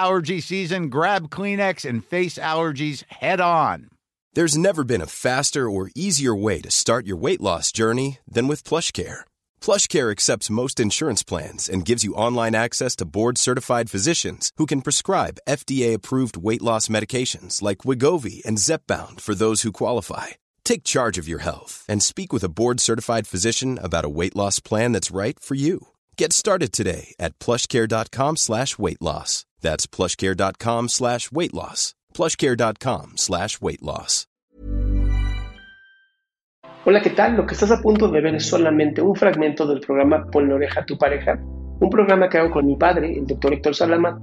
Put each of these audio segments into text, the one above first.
allergy season, grab Kleenex and face allergies head on. There's never been a faster or easier way to start your weight loss journey than with PlushCare. PlushCare accepts most insurance plans and gives you online access to board-certified physicians who can prescribe FDA-approved weight loss medications like Wigovi and Zepbound for those who qualify. Take charge of your health and speak with a board-certified physician about a weight loss plan that's right for you. Get started today at plushcare.com slash weight loss. That's plushcare.com slash weight loss. plushcare.com slash weight loss. Hola, ¿qué tal? Lo que estás a punto de ver es solamente un fragmento del programa Ponle oreja a tu pareja, un programa que hago con mi padre, el doctor Héctor Salama,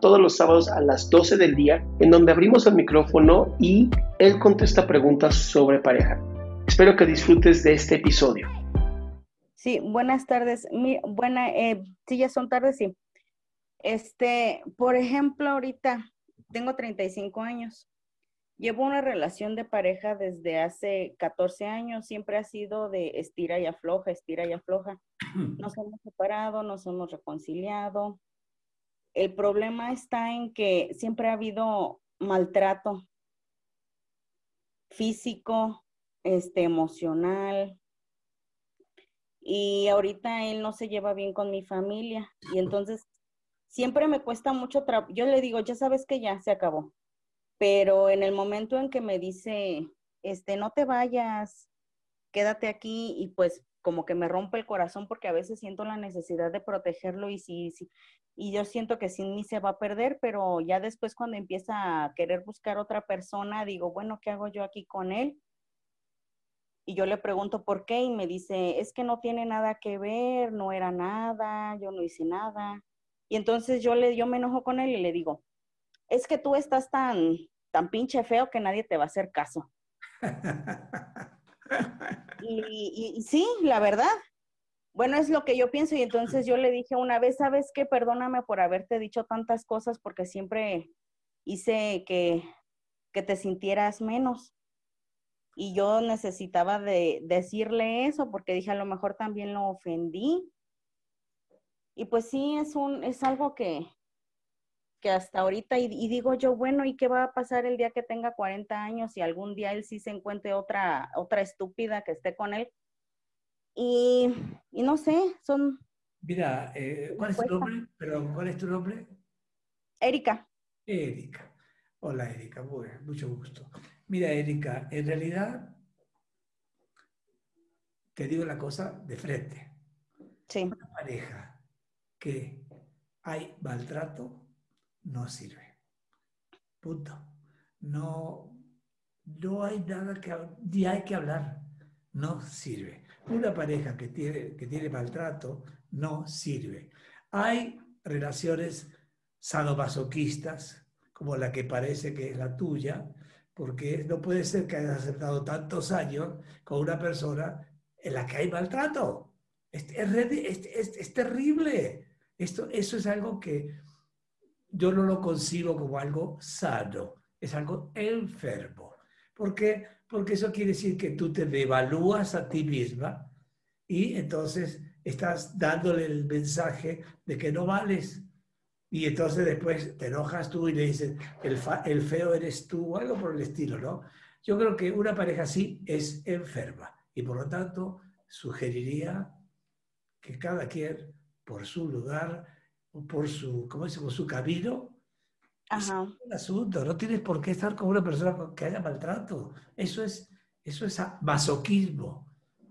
todos los sábados a las 12 del día, en donde abrimos el micrófono y él contesta preguntas sobre pareja. Espero que disfrutes de este episodio. Sí, buenas tardes. Mi, buena, eh, sí, ya son tardes, sí. Este, por ejemplo, ahorita tengo 35 años. Llevo una relación de pareja desde hace 14 años. Siempre ha sido de estira y afloja, estira y afloja. Nos hemos separado, nos hemos reconciliado. El problema está en que siempre ha habido maltrato físico, este, emocional. Y ahorita él no se lleva bien con mi familia. Y entonces siempre me cuesta mucho trabajo. Yo le digo, ya sabes que ya se acabó. Pero en el momento en que me dice, este, no te vayas, quédate aquí, y pues como que me rompe el corazón porque a veces siento la necesidad de protegerlo y sí, sí, y yo siento que sin mí se va a perder, pero ya después cuando empieza a querer buscar otra persona, digo, bueno, ¿qué hago yo aquí con él? Y yo le pregunto por qué y me dice, es que no tiene nada que ver, no era nada, yo no hice nada. Y entonces yo, le, yo me enojo con él y le digo, es que tú estás tan, tan pinche feo que nadie te va a hacer caso. y, y, sí, la verdad. Bueno, es lo que yo pienso y entonces yo le dije una vez, ¿sabes qué? Perdóname por haberte dicho tantas cosas porque siempre hice que, que te sintieras menos. Y yo necesitaba de decirle eso porque dije, a lo mejor también lo ofendí y pues sí, es, un, es algo que, que hasta ahorita, y, digo yo, bueno, ¿y qué va a pasar el día que tenga 40 años y algún día él sí se encuentre otra, otra estúpida que esté con él? Y, y no sé, son... Mira, eh, ¿cuál es tu nombre? Perdón, ¿cuál es tu nombre? Erika. Erika. Hola, Erika, mucho gusto. Mira, Erika, en realidad, te digo la cosa de frente. Sí. Una pareja que hay maltrato, no sirve. Punto. No, no hay nada que, ni hay que hablar, no sirve. Una pareja que tiene, que tiene maltrato no sirve. Hay relaciones sadomasoquistas, como la que parece que es la tuya, porque no puede ser que hayas aceptado tantos años con una persona en la que hay maltrato. Es, es, es terrible. Esto, eso es algo que yo no lo concibo como algo sano, es algo enfermo. ¿Por qué? Porque eso quiere decir que tú te devalúas a ti misma y entonces estás dándole el mensaje de que no vales. Y entonces después te enojas tú y le dices, el, el feo eres tú o algo por el estilo, ¿no? Yo creo que una pareja así es enferma y por lo tanto sugeriría que cada quien por su lugar, o por su, ¿cómo dice? Por su camino. Ajá. Es un asunto, no tienes por qué estar con una persona que haya maltrato. Eso es, eso es masoquismo.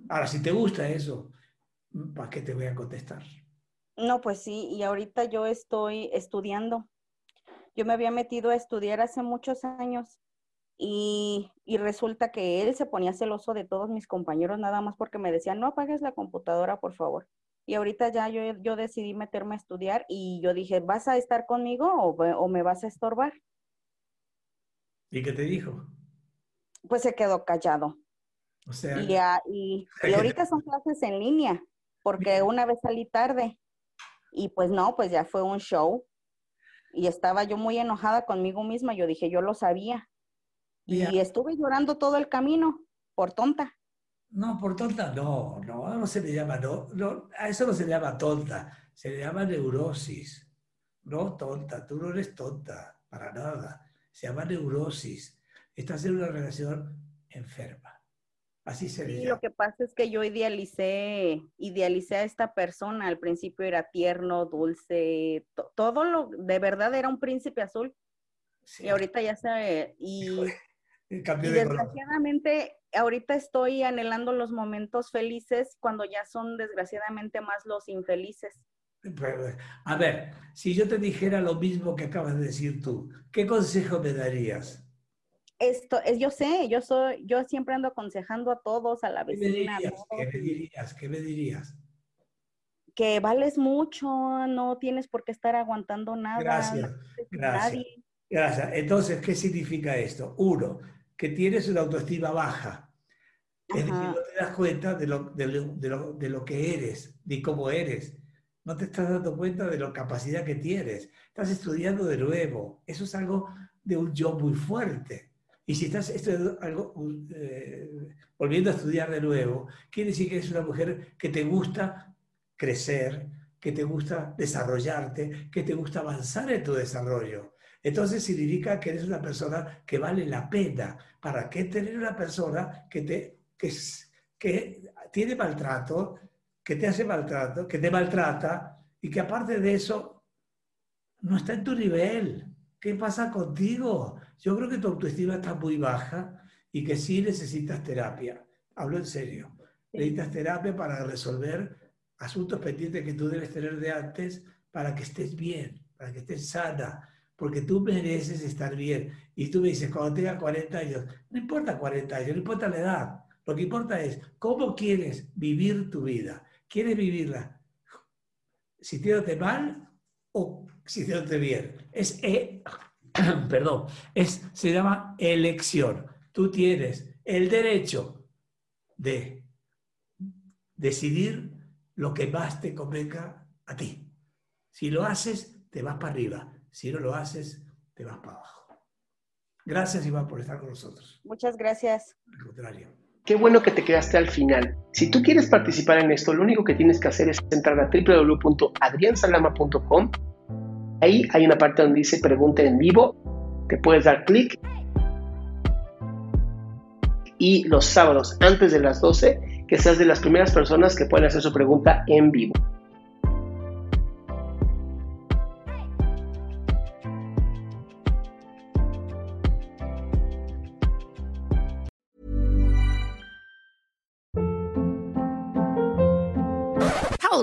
Ahora, si te gusta eso, ¿para qué te voy a contestar? No, pues sí, y ahorita yo estoy estudiando Yo me había metido a estudiar hace muchos años y, y, resulta que él se ponía celoso de todos mis compañeros nada más porque me decían, no apagues la computadora, por favor. Y ahorita ya yo, yo decidí meterme a estudiar y yo dije, ¿vas a estar conmigo o, o me vas a estorbar? ¿Y qué te dijo? Pues se quedó callado. O sea, y, ah, y, y, ahorita son clases en línea, porque una vez salí tarde y pues no, pues ya fue un show. Y estaba yo muy enojada conmigo misma. Yo dije, yo lo sabía. Y estuve llorando todo el camino por tonta. No, por tonta no, no, no se le llama, no, no, a eso no se le llama tonta, se le llama neurosis. No tonta, tú no eres tonta, para nada. Se llama neurosis. Estás en una relación enferma. Así se sí, lo que pasa es que yo idealicé, idealicé a esta persona. Al principio era tierno, dulce, todo lo, de verdad era un príncipe azul. Y ahorita ya se, y, y desgraciadamente ahorita estoy anhelando los momentos felices cuando ya son desgraciadamente más los infelices. A ver, si yo te dijera lo mismo que acabas de decir tú, ¿qué consejo me darías? Esto es, yo sé, yo soy, yo siempre ando aconsejando a todos, a la vecina. ¿Qué me dirías? ¿Qué me dirías? ¿Qué me dirías? Que vales mucho, no tienes por qué estar aguantando nada. Gracias, gracias. Gracias. Entonces, ¿qué significa esto? Uno, que tienes una autoestima baja. Es decir, no te das cuenta de lo, de, lo, de, lo, de lo que eres, de cómo eres. No te estás dando cuenta de la capacidad que tienes. Estás estudiando de nuevo. Eso es algo de un yo muy fuerte. Y si estás algo, eh, volviendo a estudiar de nuevo, quiere decir que eres una mujer que te gusta crecer, que te gusta desarrollarte, que te gusta avanzar en tu desarrollo. Entonces significa que eres una persona que vale la pena. ¿Para qué tener una persona que, te, que, que tiene maltrato, que te hace maltrato, que te maltrata y que aparte de eso no está en tu nivel? ¿Qué pasa contigo? Yo creo que tu autoestima está muy baja y que sí necesitas terapia. Hablo en serio. Necesitas terapia para resolver asuntos pendientes que tú debes tener de antes para que estés bien, para que estés sana, porque tú mereces estar bien. Y tú me dices, cuando tenga 40 años, no importa 40 años, no importa la edad, lo que importa es cómo quieres vivir tu vida. ¿Quieres vivirla sintiéndote mal o sintiéndote bien? Es eh, perdón, es, se llama elección. Tú tienes el derecho de decidir lo que más te convenga a ti. Si lo haces, te vas para arriba. Si no lo haces, te vas para abajo. Gracias, Iván, por estar con nosotros. Muchas gracias. Al contrario. Qué bueno que te quedaste al final. Si tú quieres participar en esto, lo único que tienes que hacer es entrar a www.adriansalama.com Ahí hay una parte donde dice pregunta en vivo, te puedes dar clic y los sábados antes de las 12 que seas de las primeras personas que pueden hacer su pregunta en vivo.